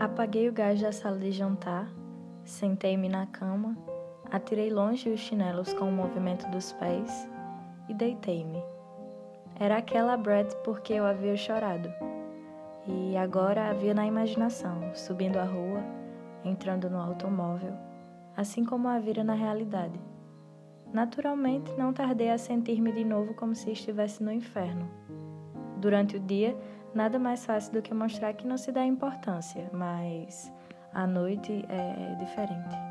Apaguei o gás da sala de jantar, sentei-me na cama, atirei longe os chinelos com o movimento dos pés e deitei-me. Era aquela Brett porque eu havia chorado. E agora a via na imaginação, subindo a rua, entrando no automóvel, assim como a vira na realidade. Naturalmente, não tardei a sentir-me de novo como se estivesse no inferno. Durante o dia, nada mais fácil do que mostrar que não se dá importância, mas à noite é diferente.